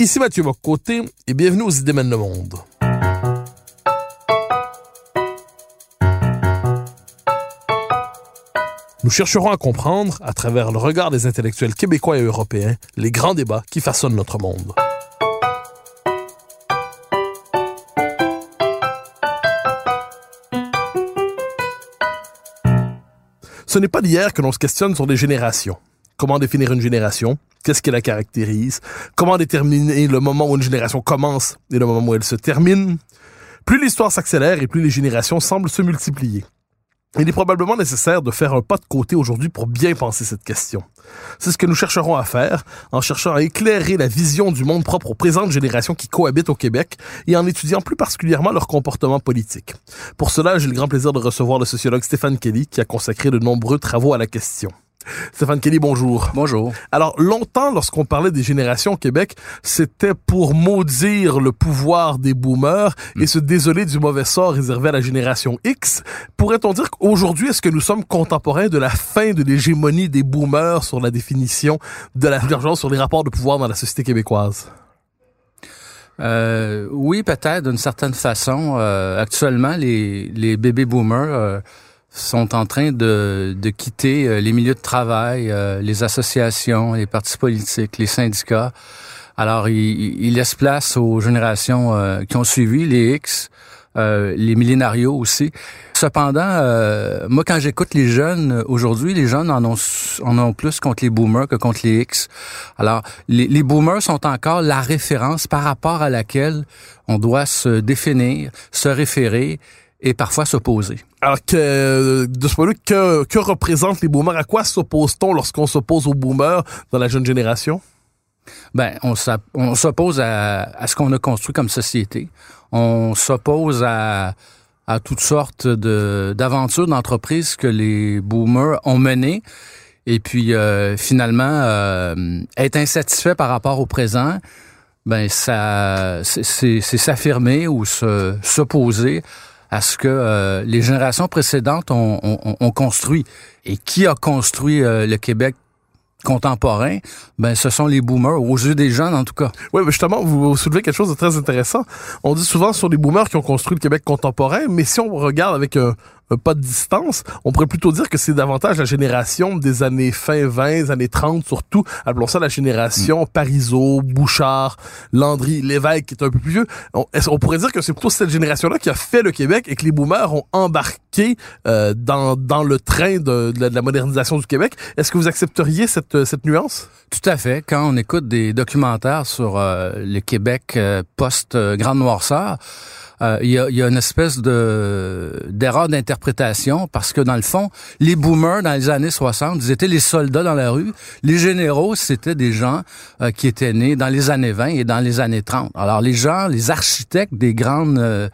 Ici Mathieu Bocoté et bienvenue aux Idées mènent le monde. Nous chercherons à comprendre, à travers le regard des intellectuels québécois et européens, les grands débats qui façonnent notre monde. Ce n'est pas d'hier que l'on se questionne sur les générations. Comment définir une génération? Qu'est-ce qui la caractérise? Comment déterminer le moment où une génération commence et le moment où elle se termine? Plus l'histoire s'accélère et plus les générations semblent se multiplier. Il est probablement nécessaire de faire un pas de côté aujourd'hui pour bien penser cette question. C'est ce que nous chercherons à faire en cherchant à éclairer la vision du monde propre aux présentes générations qui cohabitent au Québec et en étudiant plus particulièrement leur comportement politique. Pour cela, j'ai le grand plaisir de recevoir le sociologue Stéphane Kelly qui a consacré de nombreux travaux à la question. Stéphane Kelly, bonjour. Bonjour. Alors, longtemps, lorsqu'on parlait des générations au Québec, c'était pour maudire le pouvoir des boomers et se désoler du mauvais sort réservé à la génération X. Pourrait-on dire qu'aujourd'hui, est-ce que nous sommes contemporains de la fin de l'hégémonie des boomers sur la définition de la divergence sur les rapports de pouvoir dans la société québécoise? Euh, oui, peut-être d'une certaine façon. Euh, actuellement, les, les bébés boomers euh, sont en train de, de quitter euh, les milieux de travail, euh, les associations, les partis politiques, les syndicats. Alors, ils il laissent place aux générations euh, qui ont suivi, les X, les millénarios aussi. Cependant, moi, quand j'écoute les jeunes aujourd'hui, les jeunes en ont, en ont plus contre les boomers que contre les X. Alors, les, les boomers sont encore la référence par rapport à laquelle on doit se définir, se référer et parfois s'opposer. Alors que de ce point de vue, que, que représentent les boomers? À quoi s'oppose-t-on lorsqu'on s'oppose aux boomers dans la jeune génération? Ben, on s'oppose à, à, ce qu'on a construit comme société. On s'oppose à, à toutes sortes de d'aventures d'entreprises que les boomers ont menées. Et puis euh, finalement, euh, être insatisfait par rapport au présent, ben ça, c'est s'affirmer ou se s'opposer à ce que euh, les générations précédentes ont, ont, ont, construit. Et qui a construit euh, le Québec contemporain, ben ce sont les boomers, aux yeux des jeunes en tout cas. Oui, mais justement, vous soulevez quelque chose de très intéressant. On dit souvent sur les boomers qui ont construit le Québec contemporain, mais si on regarde avec un, pas de distance, on pourrait plutôt dire que c'est davantage la génération des années fin 20, années 30 surtout, appelons ça la génération mm. Parizeau, Bouchard, Landry, Lévesque qui est un peu plus vieux. On, on pourrait dire que c'est plutôt cette génération-là qui a fait le Québec et que les boomers ont embarqué euh, dans, dans le train de, de, la, de, la, modernisation du Québec. Est-ce que vous accepteriez cette, cette nuance? Tout à fait. Quand on écoute des documentaires sur euh, le Québec euh, post-Grande Noirceur, euh, il y, a, y, a, une espèce de d'erreur d'interprétation parce que dans le fond, les boomers dans les années 60, ils étaient les soldats dans la rue. Les généraux, c'était des gens euh, qui étaient nés dans les années 20 et dans les années 30. Alors les gens, les architectes des grandes euh,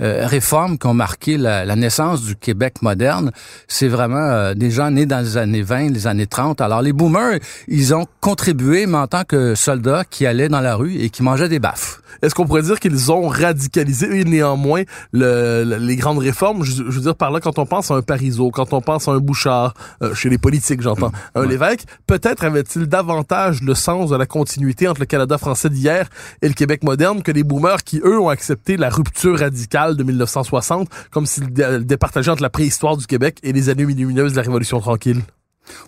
euh réformes qui ont marqué la, la, naissance du Québec moderne, c'est vraiment euh, des gens nés dans les années 20, les années 30. Alors les boomers, ils ont contribué, mais en tant que soldats qui allaient dans la rue et qui mangeaient des baffes. Est-ce qu'on pourrait dire qu'ils ont radicalisé néanmoins le, le, les grandes réformes? Je, je, veux dire par là, quand on pense à un Parizeau, quand on pense à un Bouchard, euh, chez les politiques, j'entends, mmh. un ouais. Lévesque, peut-être avait-il davantage le sens de la continuité entre le Canada français d'hier et le Québec moderne que les boomers qui, eux, ont accepté la rupture radicale de 1960 comme s'ils départageaient entre la préhistoire du Québec et les années lumineuses de la Révolution tranquille.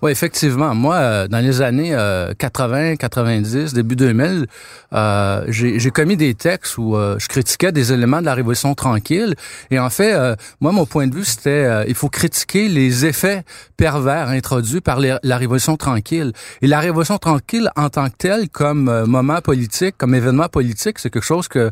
Oui, effectivement. Moi, euh, dans les années euh, 80, 90, début 2000, euh, j'ai commis des textes où euh, je critiquais des éléments de la Révolution tranquille. Et en fait, euh, moi, mon point de vue, c'était euh, il faut critiquer les effets pervers introduits par la Révolution tranquille. Et la Révolution tranquille, en tant que telle, comme moment politique, comme événement politique, c'est quelque chose que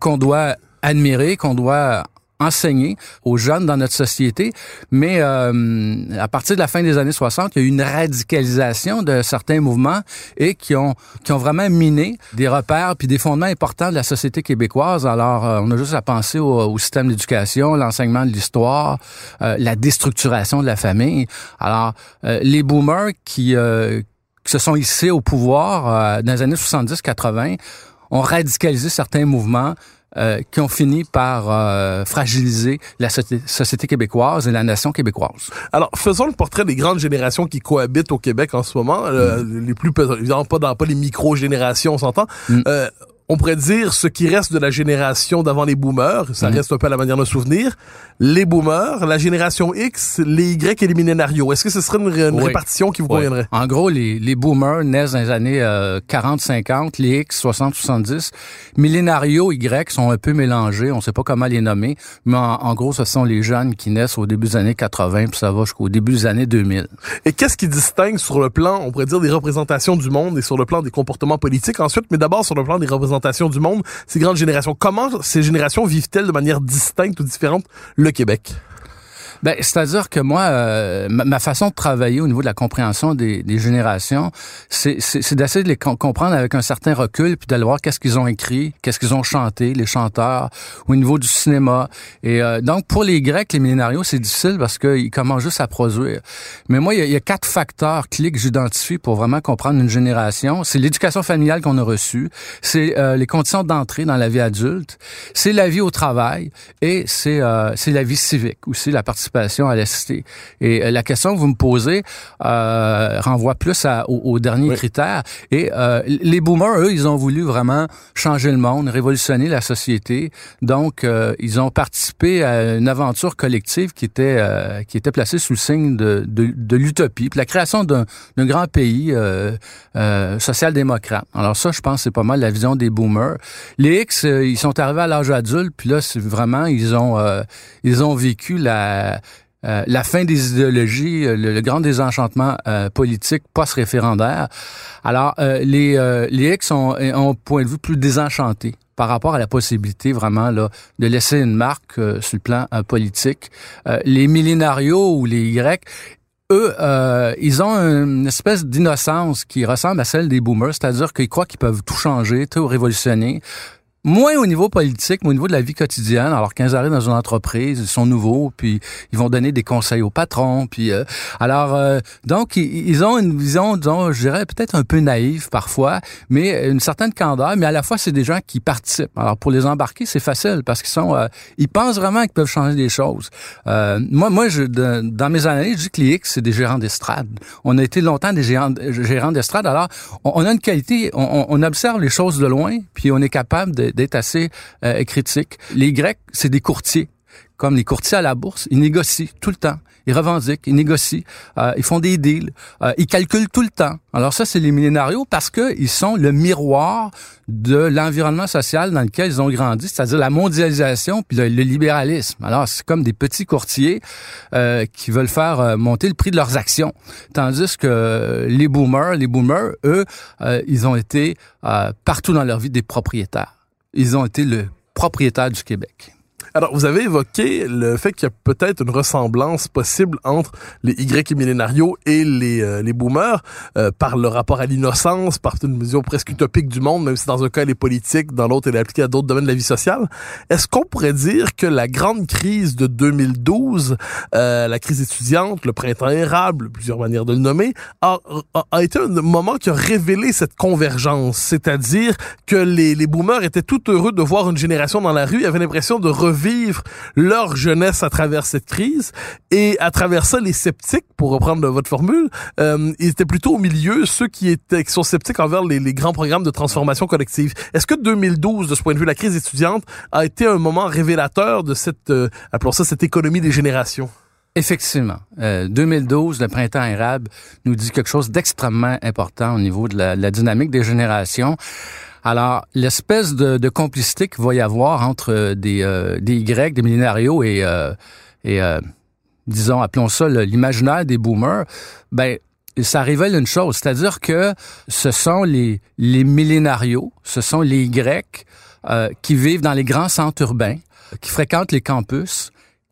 qu'on doit admirer, qu'on doit enseigner aux jeunes dans notre société. Mais euh, à partir de la fin des années 60, il y a eu une radicalisation de certains mouvements et qui ont qui ont vraiment miné des repères puis des fondements importants de la société québécoise. Alors, euh, on a juste à penser au, au système d'éducation, l'enseignement de l'histoire, euh, la déstructuration de la famille. Alors, euh, les boomers qui, euh, qui se sont hissés au pouvoir dans les années 70-80 ont radicalisé certains mouvements euh, qui ont fini par euh, fragiliser la société québécoise et la nation québécoise. Alors, faisons le portrait des grandes générations qui cohabitent au Québec en ce moment. Mm. les plus évidemment pas dans pas les micro-générations, on s'entend. Mm. On pourrait dire ce qui reste de la génération d'avant les boomers, ça mhm. reste un peu à la manière de souvenir, les boomers, la génération X, les Y et les millénarios. Est-ce que ce serait une, répartition qui vous conviendrait? En gros, les, les boomers naissent dans les années 40-50, euh, les X 60-70. Millénarios Y sont un peu mélangés, on sait pas comment les nommer, mais en, gros, ce sont les jeunes qui naissent au début des années 80, puis ça va jusqu'au début des années 2000. Et qu'est-ce qui distingue sur le plan, on pourrait dire, des représentations du monde et sur le plan des comportements politiques ensuite, mais d'abord sur le plan des représentations ces grandes générations. Comment ces générations vivent-elles de manière distincte ou différente le Québec? Ben, c'est-à-dire que moi, euh, ma, façon de travailler au niveau de la compréhension des, des générations, c'est d'essayer de les comprendre avec un certain recul, puis d'aller voir qu'est-ce qu'ils ont écrit, qu'est-ce qu'ils ont chanté, les chanteurs, au niveau du cinéma. Et euh, donc, pour les Grecs, les millénarios, c'est difficile parce qu'ils commencent juste à produire. Mais moi, il y, a, quatre facteurs clés que j'identifie pour vraiment comprendre une génération. C'est l'éducation familiale qu'on a reçue, c'est euh, les conditions d'entrée dans la vie adulte, c'est la vie au travail et c'est c'est la vie civique aussi, la partie à la cité. Et euh, la question que vous me posez euh, renvoie plus à, au, dernier critère. Et euh, les boomers, eux, ils ont voulu vraiment changer le monde, révolutionner la société. Donc, euh, ils ont participé à une aventure collective qui était euh, qui était placée sous le signe de, de, de l'utopie, la création d'un grand pays social-démocrate. Alors ça, je pense, c'est pas mal la vision des boomers. Les X, ils sont arrivés à l'âge adulte, puis là, c'est vraiment, ils ont ils ont vécu la euh, la fin des idéologies, euh, le, grand désenchantement euh, politique post-référendaire. Alors, les, les X ont, un point de vue plus désenchanté par rapport à la possibilité vraiment là de laisser une marque sur le plan politique. les millénarios ou les Y, eux, ils ont une espèce d'innocence qui ressemble à celle des boomers, c'est-à-dire qu'ils croient qu'ils peuvent tout changer, tout révolutionner moins au niveau politique, mais au niveau de la vie quotidienne. Alors, quand ils arrivent dans une entreprise, ils sont nouveaux, puis ils vont donner des conseils au patron. Puis, euh, alors, euh, donc, ils, ont une vision, disons, je dirais peut-être un peu naïve parfois, mais une certaine candeur. Mais à la fois, c'est des gens qui participent. Alors, pour les embarquer, c'est facile parce qu'ils sont, euh, ils pensent vraiment qu'ils peuvent changer des choses. moi, moi, je, dans mes analyses, je dis que les X, c'est des gérants d'estrade. On a été longtemps des gérants, gérants d'estrade. Alors, on, a une qualité, on, on observe les choses de loin, puis on est capable de d'être assez euh, critique. Les Grecs, c'est des courtiers. Comme les courtiers à la bourse, ils négocient tout le temps. Ils revendiquent, ils négocient, euh, ils font des deals, euh, ils calculent tout le temps. Alors ça, c'est les millénarios parce qu'ils sont le miroir de l'environnement social dans lequel ils ont grandi, c'est-à-dire la mondialisation puis le, libéralisme. Alors c'est comme des petits courtiers euh, qui veulent faire euh, monter le prix de leurs actions, tandis que les boomers, les boomers, eux, euh, ils ont été partout dans leur vie des propriétaires. Ils ont été le propriétaire du Québec. Alors, vous avez évoqué le fait qu'il y a peut-être une ressemblance possible entre les Y millénarios et les, euh, les boomers euh, par le rapport à l'innocence, par une vision presque utopique du monde, même si dans un cas elle est politique, dans l'autre elle est appliquée à d'autres domaines de la vie sociale. Est-ce qu'on pourrait dire que la grande crise de 2012, euh, la crise étudiante, le printemps érable, plusieurs manières de le nommer, a, a, été un moment qui a révélé cette convergence, c'est-à-dire que les, les boomers étaient tout heureux de voir une génération dans la rue, ils avaient l'impression de revivre vivre leur jeunesse à travers cette crise. Et à travers ça, les sceptiques, pour reprendre votre formule, euh, ils étaient plutôt au milieu, ceux qui étaient qui sont sceptiques envers les, les grands programmes de transformation collective. Est-ce que 2012, de ce point de vue, la crise étudiante a été un moment révélateur de cette, euh, appelons ça, cette économie des générations? Effectivement. Euh, 2012, le printemps arabe, nous dit quelque chose d'extrêmement important au niveau de la, la dynamique des générations. Alors, l'espèce de, complicité qu'il va y avoir entre des, euh, des Y, des millénarios et, euh, et euh, disons, appelons ça l'imaginaire des boomers, ben ça révèle une chose, c'est-à-dire que ce sont les, les millénarios, ce sont les Grecs qui vivent dans les grands centres urbains, qui fréquentent les campus,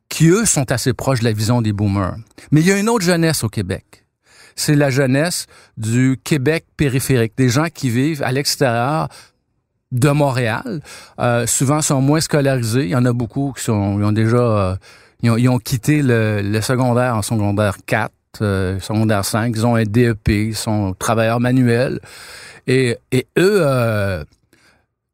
qui eux sont assez proches de la vision des boomers. Mais il y a une autre jeunesse au Québec. C'est la jeunesse du Québec périphérique, des gens qui vivent à l'extérieur de Montréal. Euh, souvent sont moins scolarisés. Il y en a beaucoup qui ont déjà, euh, ils, ont, quitté le, le, secondaire en secondaire 4, euh, secondaire 5. Ils ont un DEP, ils sont travailleurs manuels. Et, eux, euh,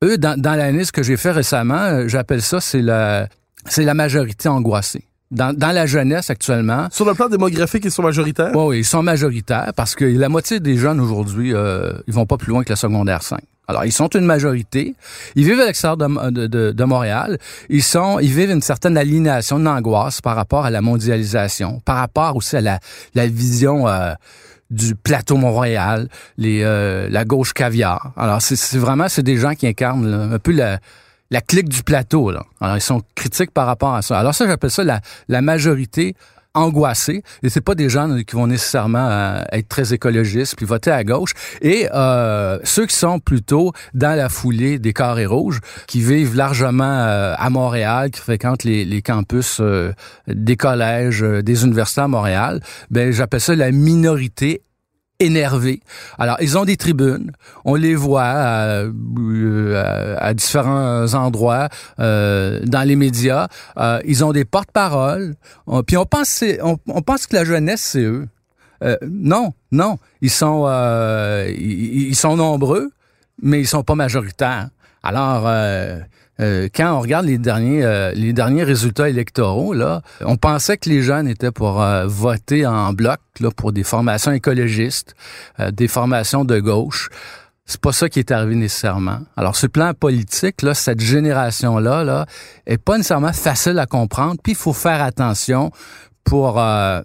eux, dans, dans l'analyse que j'ai fait récemment, j'appelle ça, c'est la majorité angoissée. Dans, dans, la jeunesse actuellement. Sur le plan démographique, ils sont majoritaires? Oui, ils sont majoritaires parce que la moitié des jeunes aujourd'hui, euh, ils vont pas plus loin que le secondaire 5. Alors, ils sont une majorité. Ils vivent à l'extérieur de, de, de, Montréal. Ils sont, ils vivent une certaine aliénation, une angoisse par rapport à la mondialisation, par rapport aussi à la, la vision euh, du plateau Montréal, les, euh, la gauche caviar. Alors, c'est vraiment, c'est des gens qui incarnent là, un peu la, la clique du plateau. Là. Alors, ils sont critiques par rapport à ça. Alors ça, j'appelle ça la, la majorité angoissée. Et c'est pas des gens qui vont nécessairement euh, être très écologistes puis voter à gauche. Et euh, ceux qui sont plutôt dans la foulée des carrés rouges, qui vivent largement euh, à Montréal, qui fréquentent les, campus des collèges, des universités à Montréal, ben j'appelle ça la minorité énervés. Alors, ils ont des tribunes, on les voit à, à, à différents endroits euh, dans les médias. Euh, ils ont des porte-paroles. Puis on pense, pense que la jeunesse, c'est eux. Euh, non, non, ils sont, euh, ils, ils, sont nombreux, mais ils sont pas majoritaires. Alors, euh, quand on regarde les derniers euh, les derniers résultats électoraux là, on pensait que les jeunes étaient pour euh, voter en bloc là pour des formations écologistes, euh, des formations de gauche. C'est pas ça qui est arrivé nécessairement. Alors, ce plan politique, là, cette génération-là, là, est pas nécessairement facile à comprendre. Puis, il faut faire attention pour euh,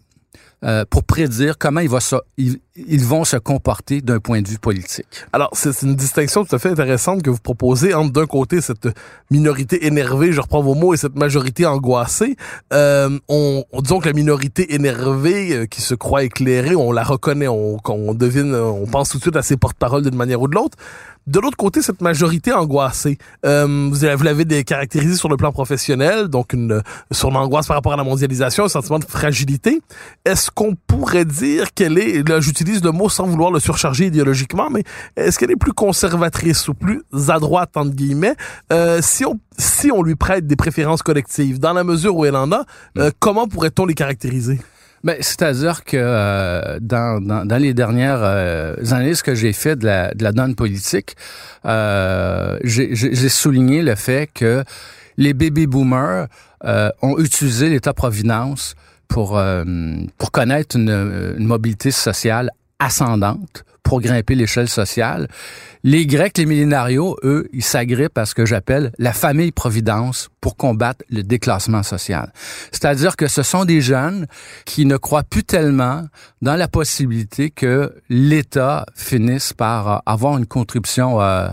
euh, pour prédire comment il va se, ils, vont se comporter d'un point de vue politique. Alors, c'est une distinction tout à fait intéressante que vous proposez entre d'un côté cette minorité énervée, je reprends vos mots, et cette majorité angoissée. Euh, on, on, disons que la minorité énervée euh, qui se croit éclairée, on la reconnaît, on, on devine, on pense tout de suite à ses porte-paroles d'une manière ou de l'autre. De l'autre côté, cette majorité angoissée, euh, vous, l'avez caractérisée sur le plan professionnel, donc une sur l'angoisse par rapport à la mondialisation, un sentiment de fragilité. Est-ce qu'on pourrait dire qu'elle est, là j'utilise le mot sans vouloir le surcharger idéologiquement, mais est-ce qu'elle est plus conservatrice ou plus à droite entre guillemets? Euh, Si on si on lui prête des préférences collectives, dans la mesure où elle en a, euh, comment pourrait-on les caractériser? Ben, c'est-à-dire que euh, dans, dans, dans, les dernières euh, analyses que j'ai fait de la, de la donne politique, euh, j'ai souligné le fait que les baby boomers euh, ont utilisé l'État-providence pour, euh, pour connaître une, une mobilité sociale ascendante pour grimper l'échelle sociale. Les Grecs, les millénarios, eux, ils s'agrippent à ce que j'appelle la famille providence pour combattre le déclassement social. C'est-à-dire que ce sont des jeunes qui ne croient plus tellement dans la possibilité que l'État finisse par avoir une contribution euh,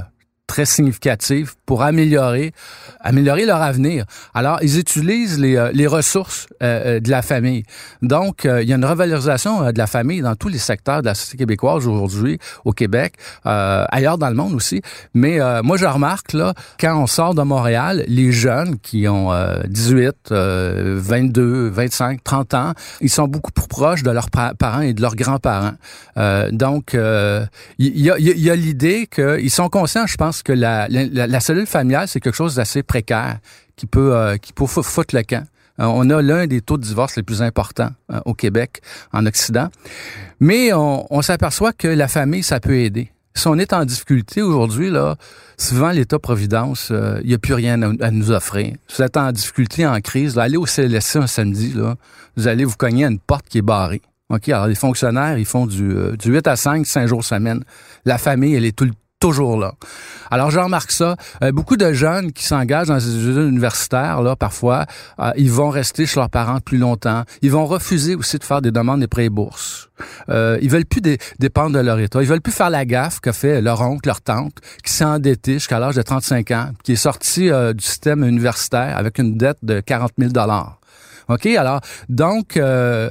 très significative pour améliorer améliorer leur avenir. Alors, ils utilisent les, euh, les ressources euh, de la famille. Donc, euh, il y a une revalorisation de la famille dans tous les secteurs de la société québécoise aujourd'hui, au Québec, ailleurs dans le monde aussi. Mais moi, je remarque, là, quand on sort de Montréal, les jeunes qui ont 18, 22, 25, 30 ans, ils sont beaucoup plus proches de leurs parents et de leurs grands-parents. donc, il y a, y a l'idée qu'ils sont conscients, je pense, que la, la, cellule familiale, c'est quelque chose d'assez précaire qui peut, euh, qui peut foutre le camp. Euh, on a l'un des taux de divorce les plus importants euh, au Québec, en Occident. Mais on, s'aperçoit que la famille, ça peut aider. Si on est en difficulté aujourd'hui, là, souvent l'État-providence, il n'y a plus rien à, nous offrir. Si vous êtes en difficulté, en crise, allez au CLSC un samedi, là, vous allez vous cogner à une porte qui est barrée. Alors les fonctionnaires, ils font du, du 8 à 5, 5 jours semaine. La famille, elle est tout le toujours là. Alors, je remarque ça. Euh, beaucoup de jeunes qui s'engagent dans les études universitaires, là, parfois, euh, ils vont rester chez leurs parents plus longtemps. Ils vont refuser aussi de faire des demandes de prêts et bourses. Euh, ils veulent plus dé dépendre de leur état. Ils veulent plus faire la gaffe que fait leur oncle, leur tante, qui s'est endetté jusqu'à l'âge de 35 ans, qui est sorti euh, du système universitaire avec une dette de 40 000 OK? Alors, donc, euh,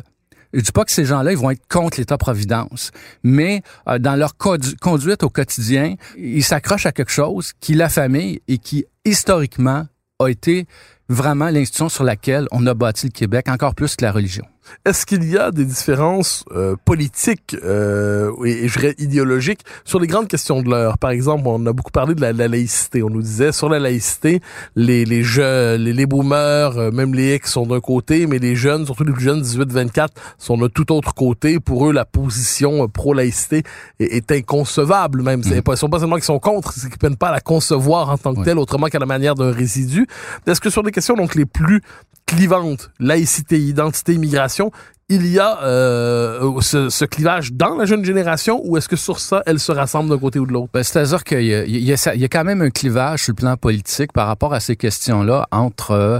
je dis pas que ces gens-là, ils vont être contre l'État-providence, mais euh, dans leur conduite au quotidien, ils s'accrochent à quelque chose qui la famille et qui, historiquement, a été vraiment l'institution sur laquelle on a bâti le Québec, encore plus que la religion. Est-ce qu'il y a des différences euh, politiques euh, et, et, je dirais idéologiques sur les grandes questions de l'heure? Par exemple, on a beaucoup parlé de la, la, laïcité. On nous disait sur la laïcité, les, les jeunes, les, les boomers, euh, même les ex sont d'un côté, mais les jeunes, surtout les plus jeunes, 18-24, sont de tout autre côté. Pour eux, la position euh, pro-laïcité est, est, inconcevable même. Mmh. Ils sont pas seulement qu'ils sont contre, c'est qu'ils ne peuvent pas la concevoir en tant que ouais. telle, autrement qu'à la manière d'un résidu. Est-ce que sur des questions donc les plus clivante, laïcité, identité, immigration, il y a euh, ce, ce, clivage dans la jeune génération ou est-ce que sur ça, elle se rassemble d'un côté ou de l'autre? Ben, C'est-à-dire qu'il y, y, y, a quand même un clivage sur le plan politique par rapport à ces questions-là entre, euh,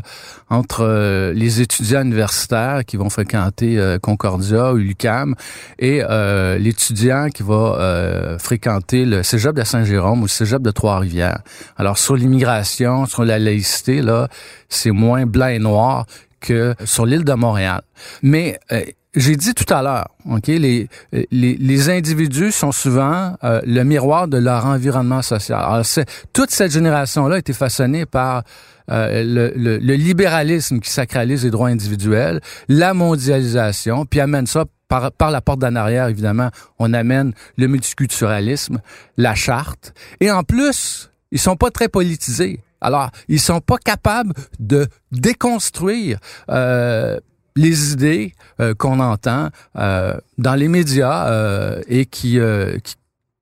entre euh, les étudiants universitaires qui vont fréquenter euh, Concordia ou l'UQAM et euh, l'étudiant qui va fréquenter le cégep de Saint-Jérôme ou le cégep de Trois-Rivières. Alors, sur l'immigration, sur la laïcité, là, c'est moins blanc et noir que sur l'île de Montréal. Mais euh, j'ai dit tout à l'heure, ok, les, les, les individus sont souvent euh, le miroir de leur environnement social. Alors, toute cette génération-là a été façonnée par euh, le, le, le, libéralisme qui sacralise les droits individuels, la mondialisation, puis amène ça par, par la porte d'en arrière, évidemment, on amène le multiculturalisme, la charte, et en plus, ils sont pas très politisés. Alors, ils sont pas capables de déconstruire euh, les idées euh, qu'on entend euh, dans les médias et qui,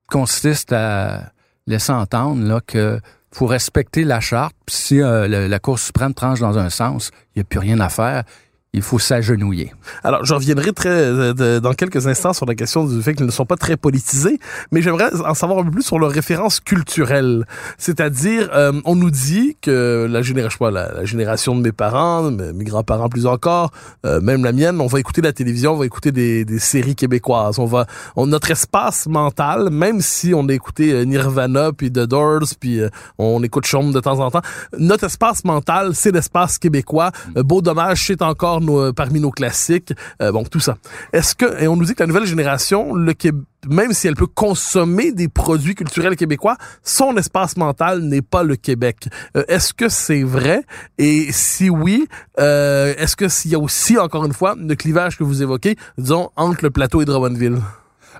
consistent à laisser entendre là, que pour respecter la charte, si la Cour suprême tranche dans un sens, il n'y a plus rien à faire il faut s'agenouiller. Alors, je reviendrai très euh, de, dans quelques instants sur la question du fait qu'ils ne sont pas très politisés, mais j'aimerais en savoir un peu plus sur leurs références culturelles. C'est-à-dire, euh, on nous dit que la génération, pas, la, la, génération de mes parents, mes grands-parents plus encore, euh, même la mienne, on va écouter la télévision, on va écouter des, des séries québécoises. On va, on, notre espace mental, même si on a écouté euh, Nirvana puis The Doors puis euh, on écoute Chaume de temps en temps, notre espace mental, c'est l'espace québécois. beau dommage, c'est encore nos, parmi nos classiques. Euh, bon, tout ça. Est-ce que, et on nous dit que la nouvelle génération, le Québec, même si elle peut consommer des produits culturels québécois, son espace mental n'est pas le Québec. Euh, est-ce que c'est vrai? Et si oui, euh, est-ce que s'il y a aussi, encore une fois, le clivage que vous évoquez, disons, entre le plateau et Drummondville?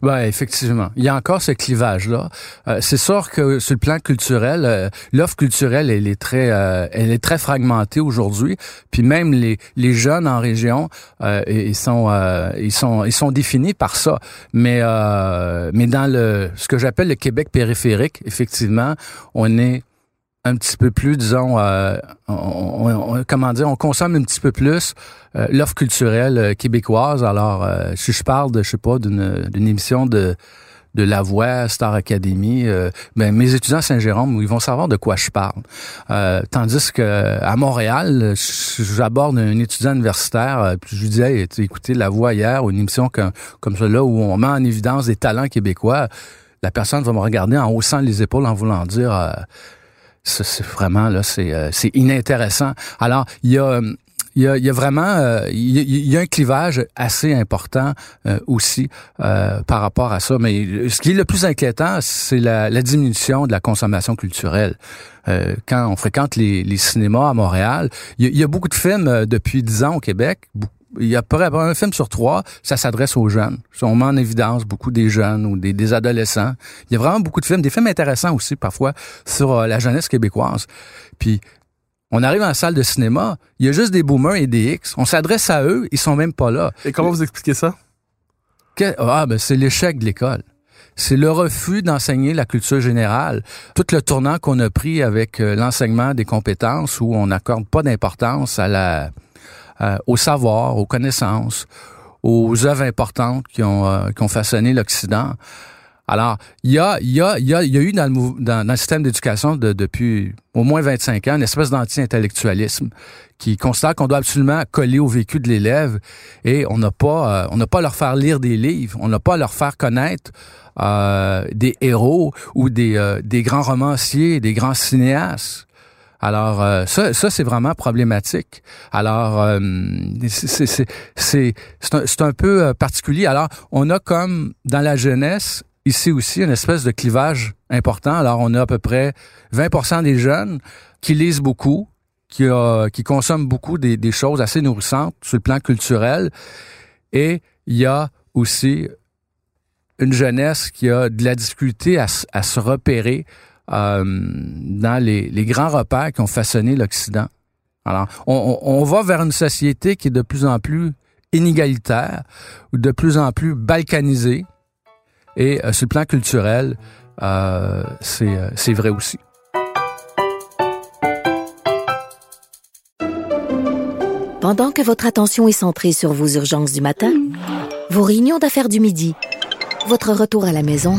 Ben effectivement, il y a encore ce clivage-là. Euh, c'est sûr que sur le plan culturel, euh, l'offre culturelle elle est très, euh, elle est très fragmentée aujourd'hui. Puis même les, les jeunes en région, euh, ils sont, ils sont, ils sont définis par ça. Mais mais dans le ce que j'appelle le Québec périphérique, effectivement, on est un petit peu plus, disons, euh, on, on, comment dire, on consomme un petit peu plus euh, l'offre culturelle euh, québécoise. Alors, euh, si je parle de, je sais pas, d'une émission de de La Voix, Star Academy, euh, ben, mes étudiants Saint-Jérôme, ils vont savoir de quoi je parle. Tandis que à Montréal, j'aborde un étudiant universitaire, puis je lui disais, écoutez La Voix hier, ou une émission comme, comme celle-là où on met en évidence des talents québécois, la personne va me regarder en haussant les épaules en voulant dire c'est vraiment là, c'est euh, inintéressant. Alors il y a il y a, y a vraiment euh, il, y a, un clivage assez important euh, aussi euh, par rapport à ça. Mais ce qui est le plus inquiétant, c'est la, la, diminution de la consommation culturelle. Euh, quand on fréquente les, les cinémas à Montréal, il y, a, il y a beaucoup de films depuis dix ans au Québec, il y a un film sur trois, ça s'adresse aux jeunes. On met en évidence beaucoup des jeunes ou des, des, adolescents. Il y a vraiment beaucoup de films, des films intéressants aussi parfois sur euh, la jeunesse québécoise. Puis on arrive en salle de cinéma, il y a juste des boomers et des X. On s'adresse à eux, ils sont même pas là. Et comment vous expliquez ça? Que, ah, ben c'est l'échec de l'école. C'est le refus d'enseigner la culture générale. Tout le tournant qu'on a pris avec euh, l'enseignement des compétences où on n'accorde pas d'importance à la euh, au savoir, aux connaissances, aux œuvres importantes qui ont, euh, qui ont façonné l'Occident. Alors, il y a, y a, y y a eu dans le, dans, le système d'éducation de, depuis au moins 25 ans une espèce d'anti-intellectualisme qui constate qu'on doit absolument coller au vécu de l'élève et on n'a pas, euh, on n'a pas à leur faire lire des livres, on n'a pas à leur faire connaître euh, des héros ou des, euh, des grands romanciers, des grands cinéastes. Alors euh, ça, ça c'est vraiment problématique. Alors euh, c'est c'est un, un peu euh, particulier. Alors on a comme dans la jeunesse ici aussi une espèce de clivage important. Alors on a à peu près 20% des jeunes qui lisent beaucoup, qui, a, qui consomme beaucoup des, des choses assez nourrissantes sur le plan culturel. Et il y a aussi une jeunesse qui a de la difficulté à, à se repérer euh, dans les, grands repères qui ont façonné l'Occident. Alors, on, va vers une société qui est de plus en plus inégalitaire ou de plus en plus balkanisée. Et euh, sur le plan culturel, euh, c'est vrai aussi. Pendant que votre attention est centrée sur vos urgences du matin, vos réunions d'affaires du midi, votre retour à la maison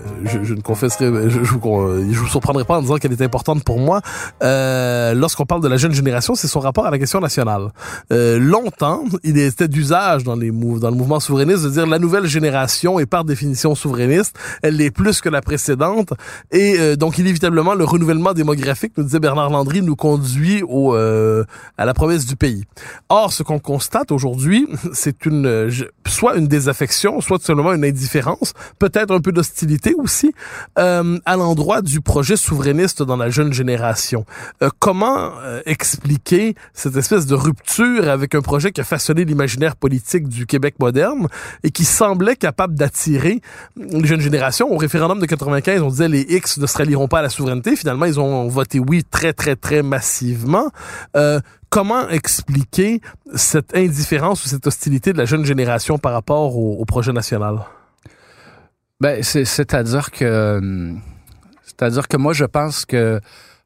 je, je ne confesserai, je, je, vous, con- je vous surprendrai pas en disant qu'elle est importante pour moi. Euh, Lorsqu'on parle de la jeune génération, c'est son rapport à la question nationale. Euh, longtemps, il était d'usage dans les dans le mouvement souverainiste de dire la nouvelle génération est par définition souverainiste, elle l'est plus que la précédente, et euh, donc inévitablement le renouvellement démographique, nous disait Bernard Landry, nous conduit au euh, à la promesse du pays. Or, ce qu'on constate aujourd'hui, c'est une euh, soit une désaffection, soit tout simplement une indifférence, peut-être un peu d'hostilité aussi euh, à l'endroit du projet souverainiste dans la jeune génération. Euh, comment euh, expliquer cette espèce de rupture avec un projet qui a façonné l'imaginaire politique du Québec moderne et qui semblait capable d'attirer les jeunes générations? Au référendum de 95, on disait les X ne se rallieront pas à la souveraineté. Finalement, ils ont voté oui très, très, très massivement. Comment expliquer cette indifférence ou cette hostilité de la jeune génération par rapport au projet national? Ben, c'est- c'est-à-dire que, euh, c'est-à-dire que moi, je pense que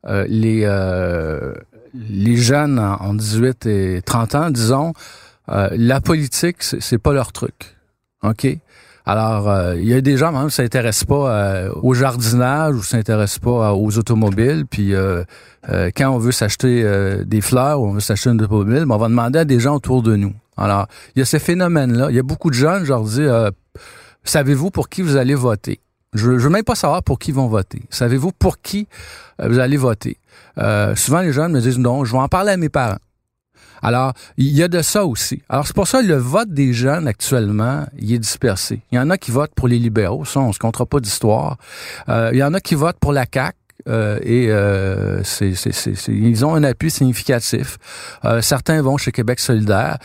euh, les euh, les jeunes en, en 18 et 30 ans, disons, euh, la politique, c'est pas leur truc. OK? Alors, euh, il y a des gens, même, qui s'intéressent pas euh, au jardinage ou s'intéressent pas aux automobiles. Puis, quand on veut s'acheter des fleurs ou on veut s'acheter une automobile, ben, on va demander à des gens autour de nous. Alors, il y a ces phénomènes-là. Il y a beaucoup de jeunes, je leur dis, savez-vous pour qui vous allez voter? Je ne veux même pas savoir pour qui ils vont voter. Savez-vous pour qui euh, vous allez voter? Euh, souvent, les jeunes me disent, non, je vais en parler à mes parents. Alors, il y a de ça aussi. Alors, c'est pour ça que le vote des jeunes actuellement, il est dispersé. Il y en a qui votent pour les libéraux, ça, on se comptera pas d'histoire. Euh, il y en a qui votent pour la CAQ. et c'est, ils ont un appui significatif. Certains vont chez Québec solidaire.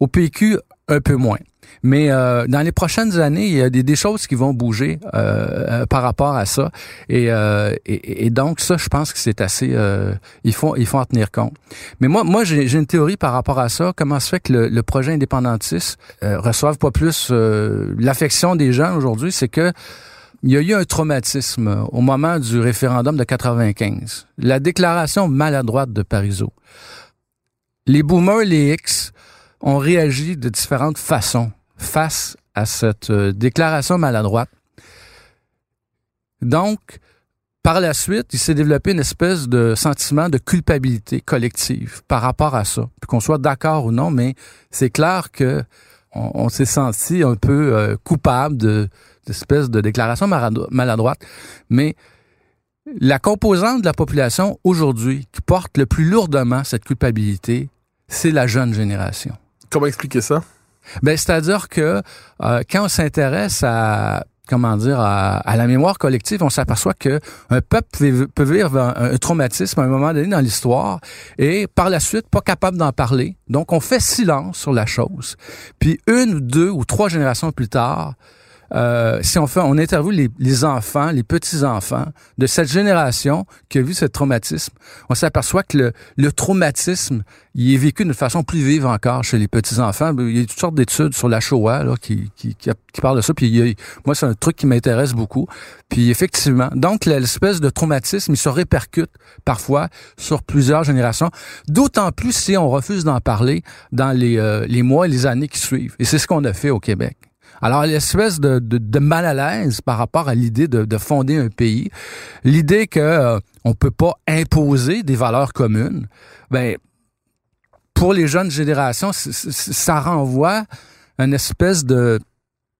Au PQ, un peu moins. Mais euh, dans les prochaines années, il y a des, choses qui vont bouger euh, euh, par rapport à ça. Et, euh, et, et donc, ça, je pense que c'est assez... Euh, il, faut, il faut en tenir compte. Mais moi, moi j'ai une théorie par rapport à ça. Comment se fait que le, le projet indépendantiste reçoive pas plus l'affection des gens aujourd'hui? C'est que il y a eu un traumatisme au moment du référendum de 95. La déclaration maladroite de Parizeau. Les boomers, les X, ont réagi de différentes façons face à cette euh, déclaration maladroite. Donc, par la suite, il s'est développé une espèce de sentiment de culpabilité collective par rapport à ça. Qu'on soit d'accord ou non, mais c'est clair que on, on s'est senti un peu euh, coupable de d'espèce de déclaration maladroite. Mais la composante de la population aujourd'hui qui porte le plus lourdement cette culpabilité, c'est la jeune génération. Comment expliquer ça? Ben, c'est-à-dire que euh, quand on s'intéresse à comment dire à, la mémoire collective, on s'aperçoit que un peuple peut, peut vivre un, un traumatisme à un moment donné dans l'histoire et par la suite pas capable d'en parler. Donc on fait silence sur la chose. Puis une, deux ou trois générations plus tard, euh, si on fait, on interviewe les, les enfants, les petits enfants de cette génération qui a vu ce traumatisme, on s'aperçoit que le, le traumatisme, il est vécu d'une façon plus vive encore chez les petits enfants. Il y a toutes sortes d'études sur la Shoah là, qui, qui, qui, qui parlent de ça. Puis il y a- moi, c'est un truc qui m'intéresse beaucoup. Puis effectivement, donc l'espèce de traumatisme, il se répercute parfois sur plusieurs générations. D'autant plus si on refuse d'en parler dans les, euh, les mois et les années qui suivent. Et c'est ce qu'on a fait au Québec. Alors, l'espèce de, de, mal à l'aise par rapport à l'idée de, de fonder un pays, l'idée que euh, on peut pas imposer des valeurs communes, ben pour les jeunes générations, ça renvoie une espèce de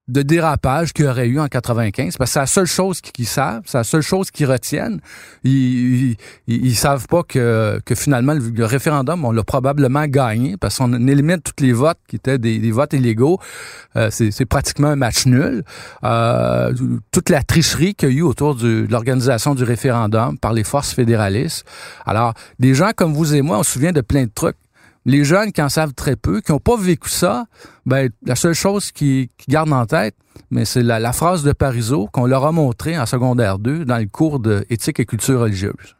de dérapage qu'il y aurait eu en 95 parce que c'est la seule chose qu'ils savent, c'est la seule chose qu'ils retiennent. Ils, ils, ils- savent pas que, finalement le, référendum, on l'a probablement gagné parce qu'on élimine tous les votes qui étaient des, votes illégaux. Euh, c'est pratiquement un match nul. Euh, toute la tricherie qu'il y a eu autour de l'organisation du référendum par les forces fédéralistes. Alors, des gens comme vous et moi, on se souvient de plein de trucs. Les jeunes qui en savent très peu, qui n'ont pas vécu ça, ben la seule chose qu'ils gardent en tête, mais c'est la, la phrase de Parizeau qu'on leur a montrée en secondaire 2 dans le cours de et culture religieuse.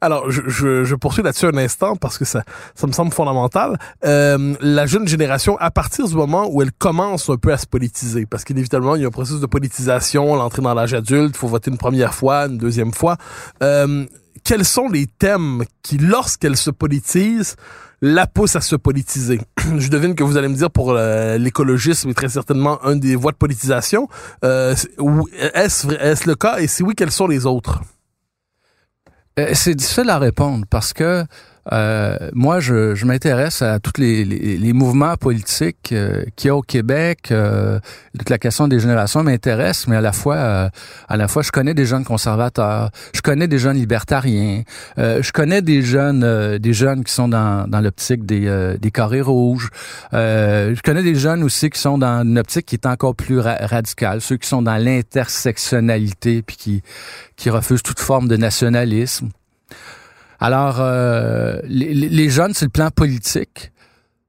Alors, je, je, je poursuis là-dessus un instant parce que ça, ça me semble fondamental. Euh, la jeune génération, à partir du moment où elle commence un peu à se politiser, parce qu'inévitablement, il y a un processus de politisation, l'entrée dans l'âge adulte, il faut voter une première fois, une deuxième fois. Euh, quels sont les thèmes qui, lorsqu'elle se politise, la poussent à se politiser? Je devine que vous allez me dire pour euh, l'écologisme est très certainement un des voies de politisation. Euh, est-ce le cas? Et si oui, quels sont les autres? Euh, C'est difficile à répondre parce que euh, moi, je, je m'intéresse à tous les, les, les mouvements politiques euh, qu'il y a au Québec. Euh, toute la question des générations m'intéresse, mais à la fois, euh, à la fois, je connais des jeunes conservateurs, je connais des jeunes libertariens, euh, je connais des jeunes, euh, des jeunes qui sont dans, dans l'optique des, des carrés rouges. Je connais des jeunes aussi qui sont dans une optique qui est encore plus ra- radicale, ceux qui sont dans l'intersectionnalité puis qui qui refusent toute forme de nationalisme. Alors, euh, les, les- jeunes, sur le plan politique,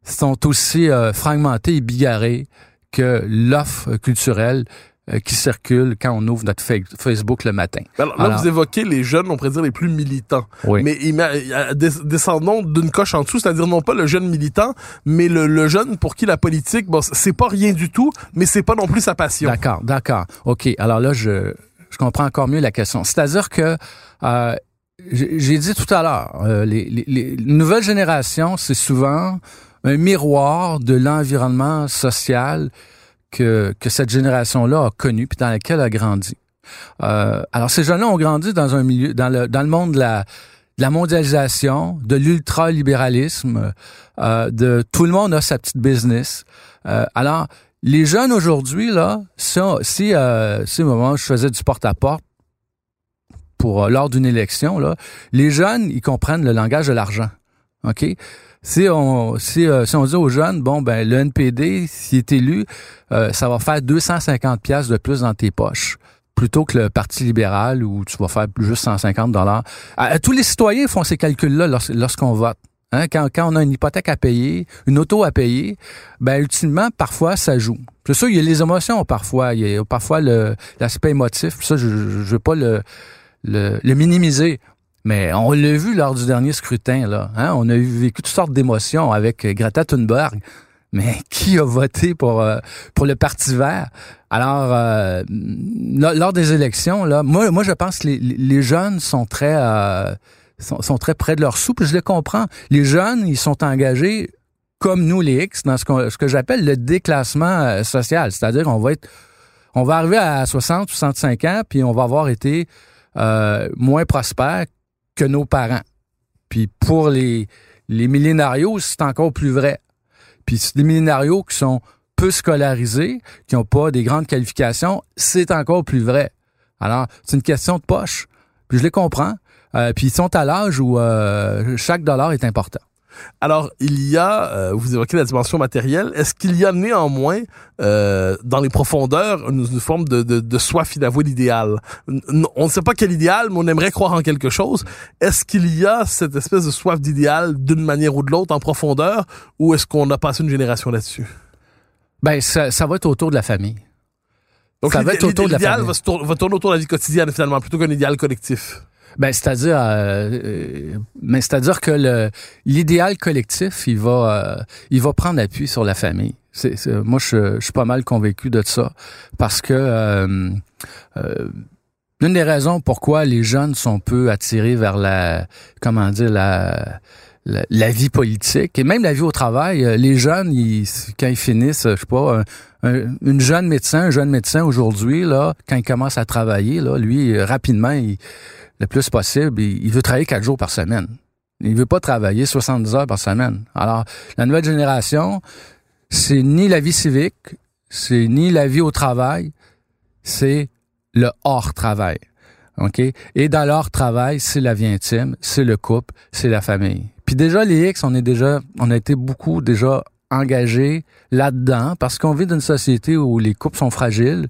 sont aussi euh, fragmentés et bigarrés que l'offre culturelle euh, qui circule quand on ouvre notre fa- Facebook le matin. Alors, là, Alors- vous évoquez les jeunes, on pourrait dire les plus militants. Oui. Mais descendons d'une coche en dessous, c'est-à-dire non pas le jeune militant, mais le, le jeune pour qui la politique, bon, c'est pas rien du tout, mais c'est pas non plus sa passion. D'accord, d'accord. OK. Alors là, je, je comprends encore mieux la question. C'est-à-dire que euh, j'ai dit tout à l'heure, euh, les, les, les nouvelles générations, c'est souvent un miroir de l'environnement social que, que cette génération-là a connu puis dans lequel elle a grandi. Euh, alors, ces jeunes-là ont grandi dans un milieu, dans le, dans le monde de la, de la mondialisation, de l'ultralibéralisme, euh, de tout le monde a sa petite business. Euh, alors, les jeunes aujourd'hui, là, si, on- si, euh, si au moment où je faisais du porte-à-porte pour euh, lors d'une élection, là, les jeunes, ils comprennent le langage de l'argent. OK? Si on, si, euh, si on dit aux jeunes, bon, ben, le NPD, s'il est élu, euh, ça va faire 250 pièces de plus dans tes poches plutôt que le Parti libéral où tu vas faire juste 150 dollars. Tous les citoyens font ces calculs-là lors- lorsqu'on vote. Hein, quand, quand on a une hypothèque à payer, une auto à payer, ben ultimement, parfois, ça joue. C'est sûr, il y a les émotions parfois. Il y a parfois l'aspect émotif. Ça, je veux pas le, le, le minimiser. Mais on l'a vu lors du dernier scrutin. Là, hein? On a vécu toutes sortes d'émotions avec Greta Thunberg. Mais qui a voté pour, euh, pour le Parti vert? Alors, euh, lors des élections, là, moi, je pense que les, jeunes sont très, euh, près de leur sous, puis je les comprends. Les jeunes, ils sont engagés comme nous, les X, dans ce, que j'appelle le déclassement euh, social. C'est-à-dire, on va être, on va arriver à 60, 65 ans, puis on va avoir été euh, moins prospère que nos parents. Puis pour les, les millénarios, c'est encore plus vrai. Puis les millénarios qui sont peu scolarisés, qui n'ont pas des grandes qualifications, c'est encore plus vrai. Alors, c'est une question de poche. Puis je les comprends. Euh, puis ils sont à l'âge où euh, chaque dollar est important. Alors, il y a, euh, vous évoquez la dimension matérielle, est-ce qu'il y a néanmoins, euh, dans les profondeurs, une, une forme de, de, de soif inavouée d'idéal? On ne sait pas quel idéal, mais on aimerait croire en quelque chose. Est-ce qu'il y a cette espèce de soif d'idéal d'une manière ou de l'autre en profondeur, ou est-ce qu'on a passé une génération là-dessus? Ben, ça, ça va être autour de la famille. Donc, Ça va être autour de la l'idéal famille. tour- va tourner autour de la vie quotidienne, finalement, plutôt qu'un idéal collectif. Ben, c'est-à-dire, euh, euh, mais c'est-à-dire que le l'idéal collectif, il va, euh, il va prendre appui sur la famille. C'est, moi, je, je suis pas mal convaincu de ça parce que euh, euh, l'une des raisons pourquoi les jeunes sont peu attirés vers la, comment dire, la la, vie politique et même la vie au travail, euh, les jeunes, ils, quand ils finissent, je sais pas, un- un- une jeune médecin, un jeune médecin aujourd'hui, là, quand il commence à travailler, là, lui, euh, rapidement, il, le plus possible, il, veut travailler quatre jours par semaine. Il veut pas travailler 70 heures par semaine. Alors, la nouvelle génération, c'est ni la vie civique, c'est ni la vie au travail, c'est le hors-travail. OK? Et dans leur travail, c'est la vie intime, c'est le couple, c'est la famille. Puis déjà, les X, on est déjà, on a été beaucoup déjà engagés là-dedans parce qu'on vit dans une société où les couples sont fragiles,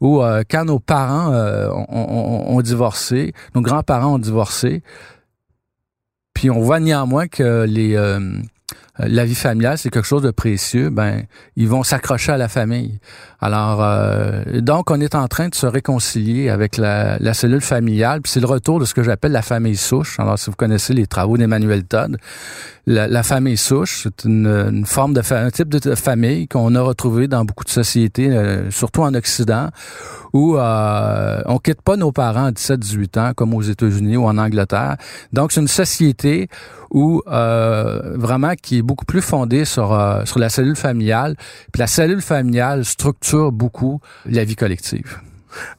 où euh, quand nos parents euh, ont divorcé, nos grands-parents ont divorcé, puis on voit néanmoins que les euh, la vie familiale c'est quelque chose de précieux, ben ils vont s'accrocher à la famille. Alors euh, donc on est en train de se réconcilier avec la, la cellule familiale, puis c'est le retour de ce que j'appelle la famille souche. Alors si vous connaissez les travaux d'Emmanuel Todd, la, la famille souche, c'est une, une forme de un type de famille qu'on a retrouvé dans beaucoup de sociétés, euh, surtout en Occident, où euh, on quitte pas nos parents à 17-18 ans comme aux États-Unis ou en Angleterre. Donc c'est une société où euh, vraiment qui est beaucoup plus fondée sur euh, sur la cellule familiale. Puis la cellule familiale structure beaucoup la vie collective.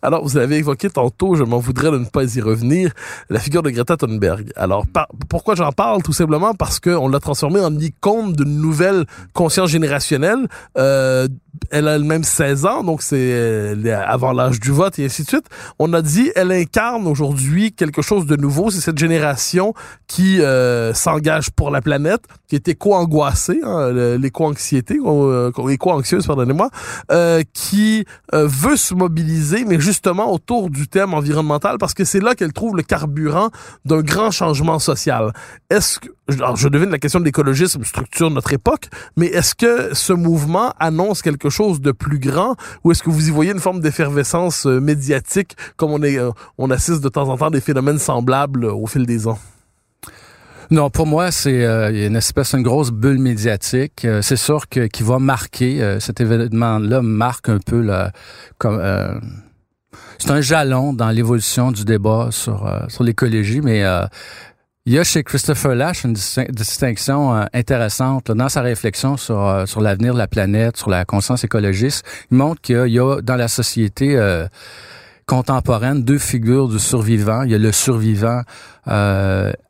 Alors, vous avez évoqué tantôt, je m'en voudrais de ne pas y revenir, la figure de Greta Thunberg. Alors, par- pourquoi j'en parle? Tout simplement parce qu'on l'a transformée en icône d'une nouvelle conscience générationnelle. Euh, elle a elle-même 16 ans, donc c'est avant l'âge du vote et ainsi de suite. On a dit, elle incarne aujourd'hui quelque chose de nouveau. C'est cette génération qui euh, s'engage pour la planète, qui est éco-angoissée, hein, l'éco-anxiété, euh, éco-anxieuse, pardonnez-moi, euh, qui euh, veut se mobiliser, mais justement autour du thème environnemental, parce que c'est là qu'elle trouve le carburant d'un grand changement social. Est-ce que, alors je devine la question de l'écologisme structure notre époque, mais est-ce que ce mouvement annonce quelque chose de plus grand, ou est-ce que vous y voyez une forme d'effervescence euh, médiatique, comme on est, euh, on assiste de temps en temps à des phénomènes semblables euh, au fil des ans? Non, pour moi, c'est euh, une espèce, une grosse bulle médiatique. Euh, c'est sûr que qui va marquer euh, cet événement-là marque un peu la, comme c'est un jalon dans l'évolution du débat sur euh, sur l'écologie, mais euh, il y a chez Christopher Lash une distin- distinction euh, intéressante dans sa réflexion sur euh, sur l'avenir de la planète, sur la conscience écologiste. Il montre qu'il y a dans la société euh, contemporaine deux figures du survivant. Il y a le survivant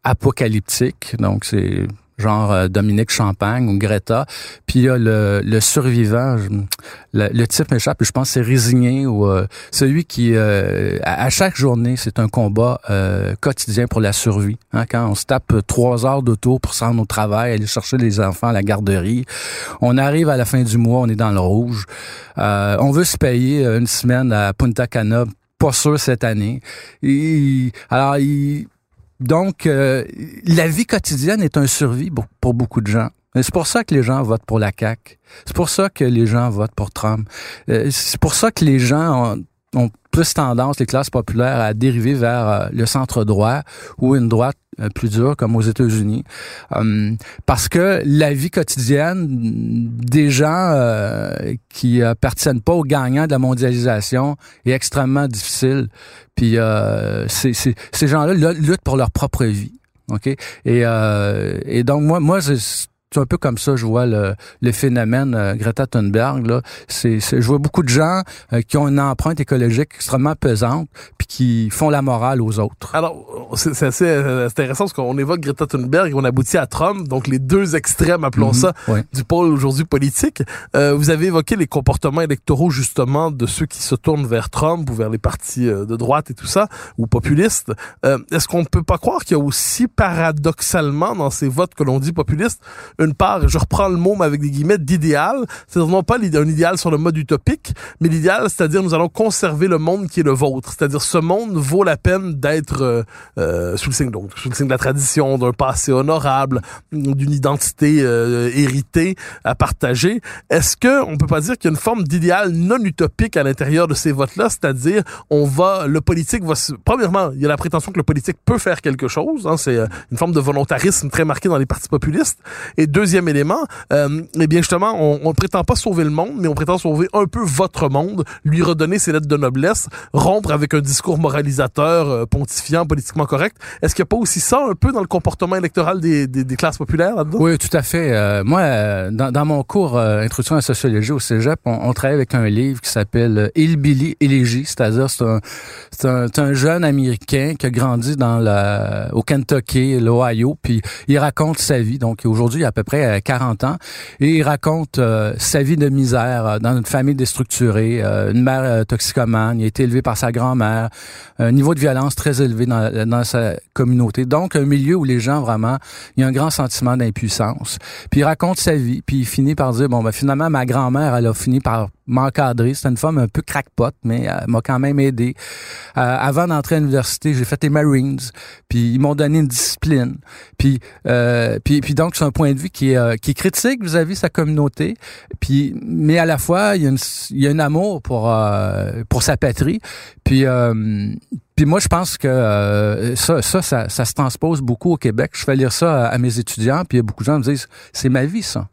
apocalyptique, donc c'est genre euh, Dominique Champagne ou Greta. Puis il y a le, le survivant, le, le type m'échappe, je pense c'est résigné ou euh, celui qui, euh, à, chaque journée, c'est un combat euh, quotidien pour la survie. Hein, quand on se tape trois heures d'auto pour s'en au travail, aller chercher les enfants à la garderie, on arrive à la fin du mois, on est dans le rouge. On veut se payer une semaine à Punta Cana, pas sûr cette année. Et, alors, il, donc, euh, la vie quotidienne est un survie pour, beaucoup de gens. C'est pour ça que les gens votent pour la CAQ. C'est pour ça que les gens votent pour Trump. Euh, C'est pour ça que les gens ont, ont plus tendance, les classes populaires, à dériver vers euh, le centre droit ou une droite euh, plus dure, comme aux États-Unis. Hum, parce que la vie quotidienne des gens euh, qui appartiennent pas aux gagnants de la mondialisation est extrêmement difficile. Puis ces gens-là là, luttent pour leur propre vie. OK? Et, et donc, moi, moi c'est un peu comme ça, je vois le, le phénomène euh, Greta Thunberg. Là, c'est, je vois beaucoup de gens euh, qui ont une empreinte écologique extrêmement pesante, puis qui font la morale aux autres. Alors, c'est assez euh, intéressant parce qu'on évoque Greta Thunberg et on aboutit à Trump, donc les deux extrêmes, appelons Mhm, ça, ouais. du pôle aujourd'hui politique. Euh, vous avez évoqué les comportements électoraux justement de ceux qui se tournent vers Trump ou vers les partis euh, de droite et tout ça, ou populistes. Euh, Est-ce qu'on ne peut pas croire qu'il y a aussi paradoxalement dans ces votes que l'on dit populistes une part, je reprends le mot mais avec des guillemets, d'idéal, c'est-à-dire non pas un idéal sur le mode utopique, mais l'idéal, c'est-à-dire nous allons conserver le monde qui est le vôtre, c'est-à-dire ce monde vaut la peine d'être euh, euh, sous le signe donc sous le signe de la tradition, d'un passé honorable, d'une identité euh, héritée à partager. Est-ce que on peut pas dire qu'il y a une forme d'idéal non utopique à l'intérieur de ces votes-là, c'est-à-dire on va le politique va premièrement, il y a la prétention que le politique peut faire quelque chose, hein, c'est une forme de volontarisme très marqué dans les partis populistes, Et deuxième élément, euh, eh bien justement, on ne prétend pas sauver le monde, mais on prétend sauver un peu votre monde, lui redonner ses lettres de noblesse, rompre avec un discours moralisateur, euh, pontifiant, politiquement correct. Est-ce qu'il n'y a pas aussi ça un peu dans le comportement électoral des, des, des classes populaires là-dedans? Oui, tout à fait. Euh, moi, euh, dans, dans, mon cours euh, Introduction à la sociologie au Cégep, on, on travaille avec un livre qui s'appelle Hillbilly Elegy, c'est-à-dire c'est un, un, un, jeune Américain qui a grandi dans la, au Kentucky, l'Ohio, puis il raconte sa vie. Donc aujourd'hui, il a à peu près 40 ans, et il raconte sa vie de misère dans une famille déstructurée, une mère toxicomane, il a été élevé par sa grand-mère, un niveau de violence très élevé dans, dans sa communauté. Donc un milieu où les gens vraiment, il y a un grand sentiment d'impuissance. Puis il raconte sa vie, puis il finit par dire bon ben finalement ma grand-mère elle a fini par m'encadrer. C'était une femme un peu crackpot, mais elle m'a quand même aidé. Euh, avant d'entrer à l'université, j'ai fait les Marines, puis ils m'ont donné une discipline. Puis, euh, puis, puis donc, c'est un point de vue qui est, euh, qui est critique vis-à-vis sa communauté. Puis, mais à la fois, il y a, une, il y a un amour pour, euh, pour sa patrie. Puis, euh, puis moi, je pense que ça, ça, ça, ça, se transpose beaucoup au Québec. Je fais lire ça à, mes étudiants, puis beaucoup de gens me disent, c'est ma vie, ça.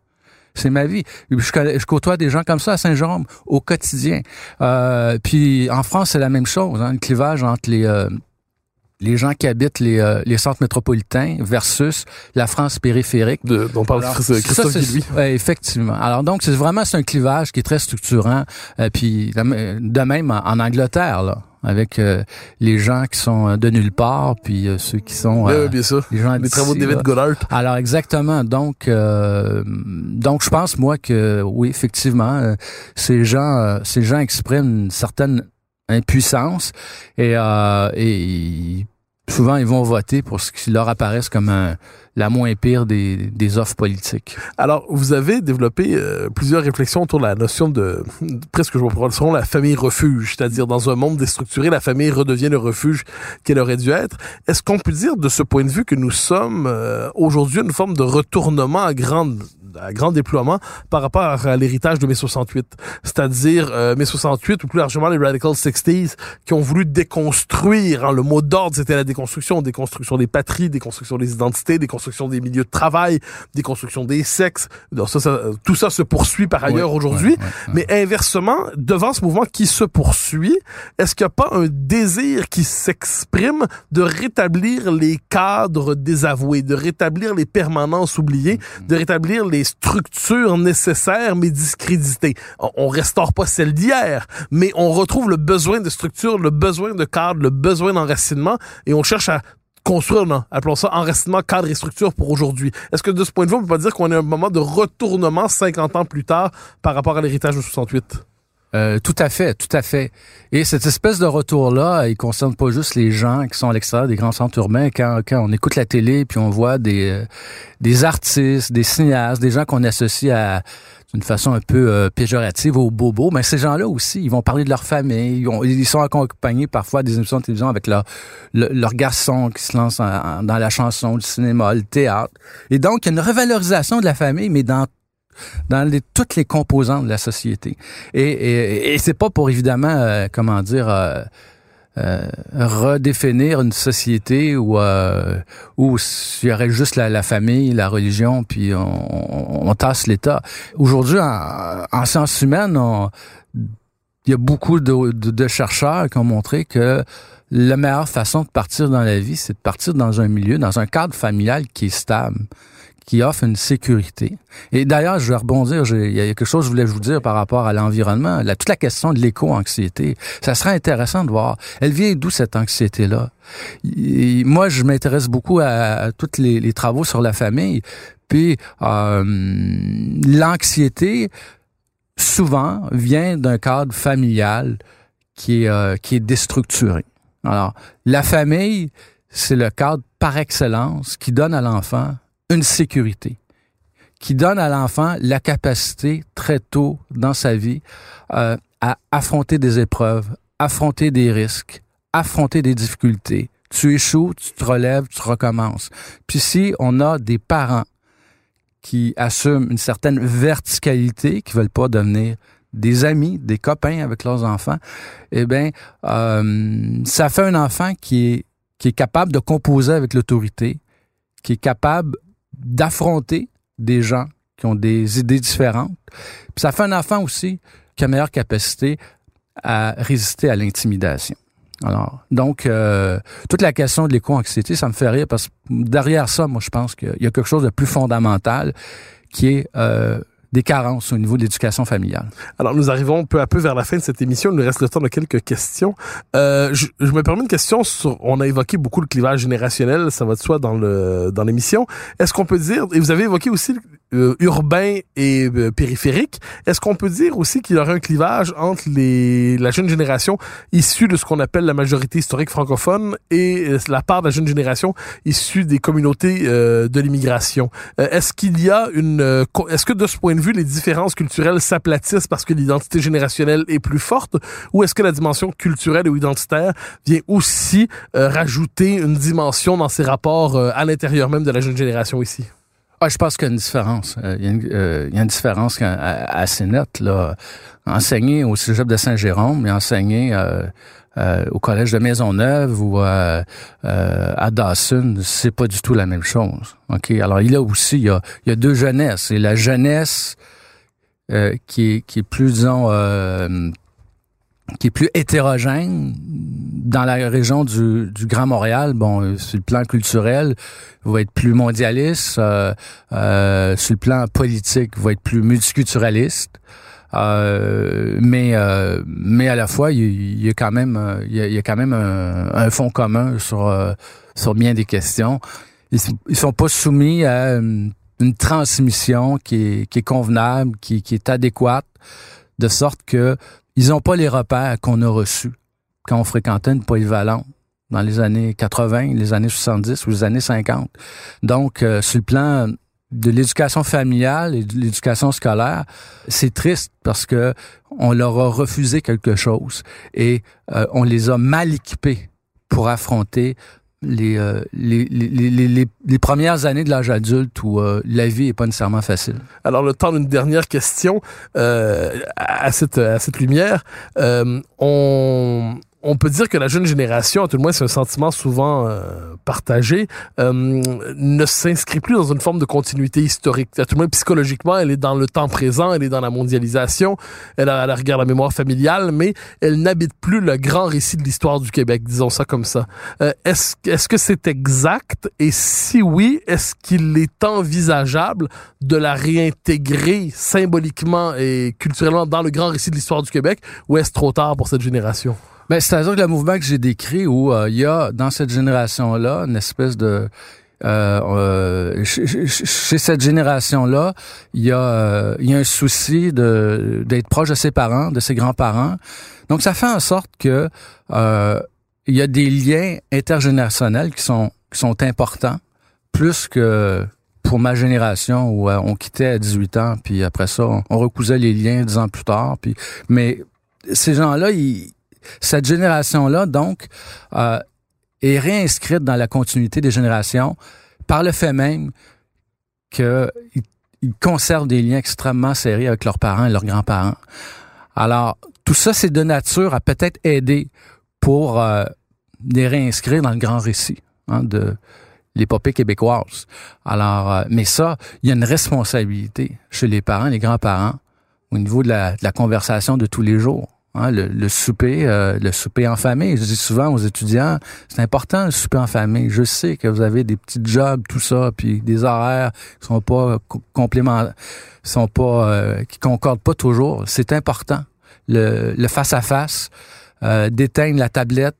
C'est ma vie. Je, je, côtoie des gens comme ça à Saint-Jérôme au quotidien. Euh, puis en France, c'est la même chose. Hein, le clivage entre les euh, les gens qui habitent les, euh, les centres métropolitains versus la France périphérique. De, dont parle Alors, Christophe Guillouis. Ouais, effectivement. Alors donc, c'est vraiment c'est un clivage qui est très structurant. Euh, puis de même en, en Angleterre, là avec euh, les gens qui sont de nulle part, puis euh, ceux qui sont euh, bien sûr. les gens les travaux de David Goddard. Alors exactement. Donc donc je pense moi que oui effectivement ces gens ces gens expriment une certaine impuissance et et souvent ils vont voter pour ce qui leur apparaisse comme un, la moins pire des, des offres politiques. Alors, vous avez développé euh, plusieurs réflexions autour de la notion de, de presque, je vois selon la famille refuge, c'est-à-dire dans un monde déstructuré, la famille redevient le refuge qu'elle aurait dû être. Est-ce qu'on peut dire de ce point de vue que nous sommes euh, aujourd'hui une forme de retournement à grande à grand déploiement par rapport à l'héritage de mai 68. C'est-à-dire euh, mai 68 ou plus largement les Radical 60s qui ont voulu déconstruire. Hein, le mot d'ordre, c'était la déconstruction. Déconstruction des patries, déconstruction des identités, déconstruction des milieux de travail, déconstruction des sexes. Donc ça, ça, tout ça se poursuit par ailleurs ouais, aujourd'hui. ouais, ouais, Mais inversement, devant ce mouvement qui se poursuit, est-ce qu'il n'y a pas un désir qui s'exprime de rétablir les cadres désavoués, de rétablir les permanences oubliées, de rétablir les structures nécessaires mais discréditées. On restaure pas celle d'hier, mais on retrouve le besoin de structure, le besoin de cadre, le besoin d'enracinement et on cherche à construire, non, appelons ça enracinement, cadre et structure pour aujourd'hui. Est-ce que de ce point de vue, on peut pas dire qu'on est à un moment de retournement 50 ans plus tard par rapport à l'héritage de 68? Euh, tout à fait, tout à fait. Et cette espèce de retour-là, il concerne pas juste les gens qui sont à l'extérieur des grands centres urbains. Quand, quand on écoute la télé, puis on voit des, euh, des artistes, des cinéastes, des gens qu'on associe à d'une façon un peu euh, péjorative aux bobos, mais ces gens-là aussi, ils vont parler de leur famille, ils, ont, ils sont accompagnés parfois des émissions de télévision avec leur, le, leur garçon qui se lance en, en, dans la chanson, le cinéma, le théâtre. Et donc, il y a une revalorisation de la famille, mais dans dans les, toutes les composantes de la société. Et, et, et c'est pas pour évidemment, euh, comment dire, euh, euh, redéfinir une société où euh, où il y aurait juste la, famille, la religion, puis on, on, tasse l'État. Aujourd'hui, en, en, sciences humaines, il y a beaucoup de, de, de, chercheurs qui ont montré que la meilleure façon de partir dans la vie, c'est de partir dans un milieu, dans un cadre familial qui est stable qui offre une sécurité. Et d'ailleurs, je vais rebondir, il y a quelque chose que je voulais vous dire par rapport à l'environnement, toute la question de l'éco-anxiété. Ça serait intéressant de voir, elle vient d'où cette anxiété-là? Moi, je m'intéresse beaucoup à, à tous les, les, travaux sur la famille, puis euh, l'anxiété, souvent, vient d'un cadre familial qui est, euh, qui est déstructuré. Alors, la famille, c'est le cadre par excellence qui donne à l'enfant une sécurité, qui donne à l'enfant la capacité très tôt dans sa vie euh, à affronter des épreuves, affronter des risques, affronter des difficultés. Tu échoues, tu te relèves, tu recommences. Puis si on a des parents qui assument une certaine verticalité, qui veulent pas devenir des amis, des copains avec leurs enfants, eh bien, euh, ça fait un enfant qui est qui est capable de composer avec l'autorité, qui est capable d'affronter des gens qui ont des idées différentes. Puis ça fait un enfant aussi qui a meilleure capacité à résister à l'intimidation. Alors, donc, euh, toute la question de l'éco-anxiété, ça me fait rire parce que derrière ça, moi, je pense qu'il y a quelque chose de plus fondamental qui est euh, des carences au niveau de l'éducation familiale. Alors, nous arrivons peu à peu vers la fin de cette émission. Il nous reste le temps de quelques questions. Euh, je, je, me permets une question sur... On a évoqué beaucoup le clivage générationnel, ça va de soi dans le dans l'émission. Est-ce qu'on peut dire... Et vous avez évoqué aussi euh, urbain et euh, périphérique. Est-ce qu'on peut dire aussi qu'il y aurait un clivage entre les, la jeune génération issue de ce qu'on appelle la majorité historique francophone et euh, la part de la jeune génération issue des communautés euh, de l'immigration? est-ce qu'il y a une... Est-ce que de ce point de vue, les différences culturelles s'aplatissent parce que l'identité générationnelle est plus forte ou est-ce que la dimension culturelle ou identitaire vient aussi rajouter une dimension dans ces rapports à l'intérieur même de la jeune génération ici? Ah, je pense qu'il y a une différence. Euh, il, y a une, euh, il y a une différence assez nette. Là. Enseigner au Cégep de Saint-Jérôme et enseigner euh, euh, au Collège de Maisonneuve ou à Dawson, c'est pas du tout la même chose. Ok? Alors, il a aussi, il y a, il y a deux jeunesses. Et la jeunesse qui, est, qui est plus, disons, qui est plus hétérogène dans la région du, du Grand Montréal. Bon, euh, sur le plan culturel, va être plus mondialiste. Euh, euh, sur le plan politique, va être plus multiculturaliste. Euh, mais mais à la fois, il y, a quand même il y a, quand même un, fond commun sur sur bien des questions. Ils, sont pas soumis à une, transmission qui est, convenable, qui, qui est adéquate, de sorte que ils n'ont pas les repères qu'on a reçus quand on fréquentait une polyvalente dans les années 80, les années 70 ou les années 50. Donc, euh, sur le plan de l'éducation familiale et de l'éducation scolaire, c'est triste parce que on leur a refusé quelque chose et euh, on les a mal équipés pour affronter euh, les, les, les, les, les, premières années de l'âge adulte où euh, la vie est pas nécessairement facile. Alors, le temps d'une dernière question à, cette, à cette lumière. On on peut dire que la jeune génération, à tout le moins c'est un sentiment souvent euh, partagé, euh, ne s'inscrit plus dans une forme de continuité historique. À tout le moins psychologiquement, elle est dans le temps présent, elle est dans la mondialisation, elle a la rigueur la mémoire familiale, mais elle n'habite plus le grand récit de l'histoire du Québec, disons ça comme ça. Euh, est-ce, est-ce que c'est exact? Et si oui, est-ce qu'il est envisageable de la réintégrer symboliquement et culturellement dans le grand récit de l'histoire du Québec, ou est-ce trop tard pour cette génération? Ben, c'est-à-dire que le mouvement que j'ai décrit où euh, il y a dans cette génération-là une espèce de euh, euh chez, cette génération-là, il y a euh, il y a un souci de d'être proche de ses parents, de ses grands-parents. Donc ça fait en sorte que il y a des liens intergénérationnels qui sont qui sont importants plus que pour ma génération où on quittait à 18 ans puis après ça on, on recousait les liens dix ans plus tard puis mais ces gens-là ils cette génération-là, donc, euh, est réinscrite dans la continuité des générations par le fait même qu'ils ils conservent des liens extrêmement serrés avec leurs parents et leurs grands-parents. Alors, tout ça, c'est de nature à peut-être aider pour euh, les réinscrire dans le grand récit hein, de l'épopée québécoise. Alors, euh, mais ça, il y a une responsabilité chez les parents, les grands-parents, au niveau de la conversation de tous les jours. Hein, le, souper, euh, le souper en famille. Je dis souvent aux étudiants, c'est important le souper en famille. Je sais que vous avez des petits jobs, tout ça, puis des horaires qui sont pas complément, sont pas, euh, qui concordent pas toujours. C'est important le face à face, d'éteindre la tablette,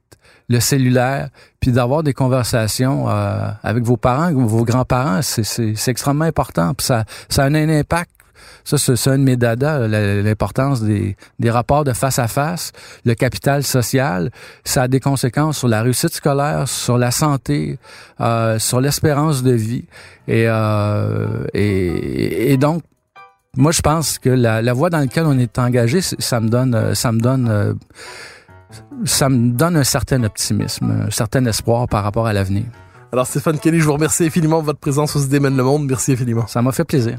le cellulaire, puis d'avoir des conversations euh, avec vos parents, vos grands-parents. C'est extrêmement important. Puis ça, ça a un impact ça, c'est un de mes dada, l'importance des, des rapports de face à face, le capital social. Ça a des conséquences sur la réussite scolaire, sur la santé, euh, sur l'espérance de vie. Et, euh, et, et, donc, moi, je pense que la, la voie dans laquelle on est engagé, ça me donne, ça me donne, euh, ça me donne un certain optimisme, un certain espoir par rapport à l'avenir. Alors Stéphane Kelly, je vous remercie infiniment de votre présence au Démène le Monde. Merci infiniment. Ça m'a fait plaisir.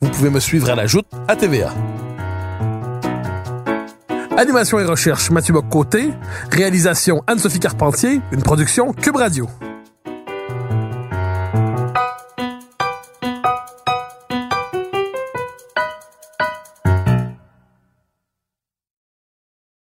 vous pouvez me suivre à la joute à TVA. Animation et recherche Mathieu Bock-Côté. Réalisation Anne-Sophie Carpentier. Une production Cube Radio.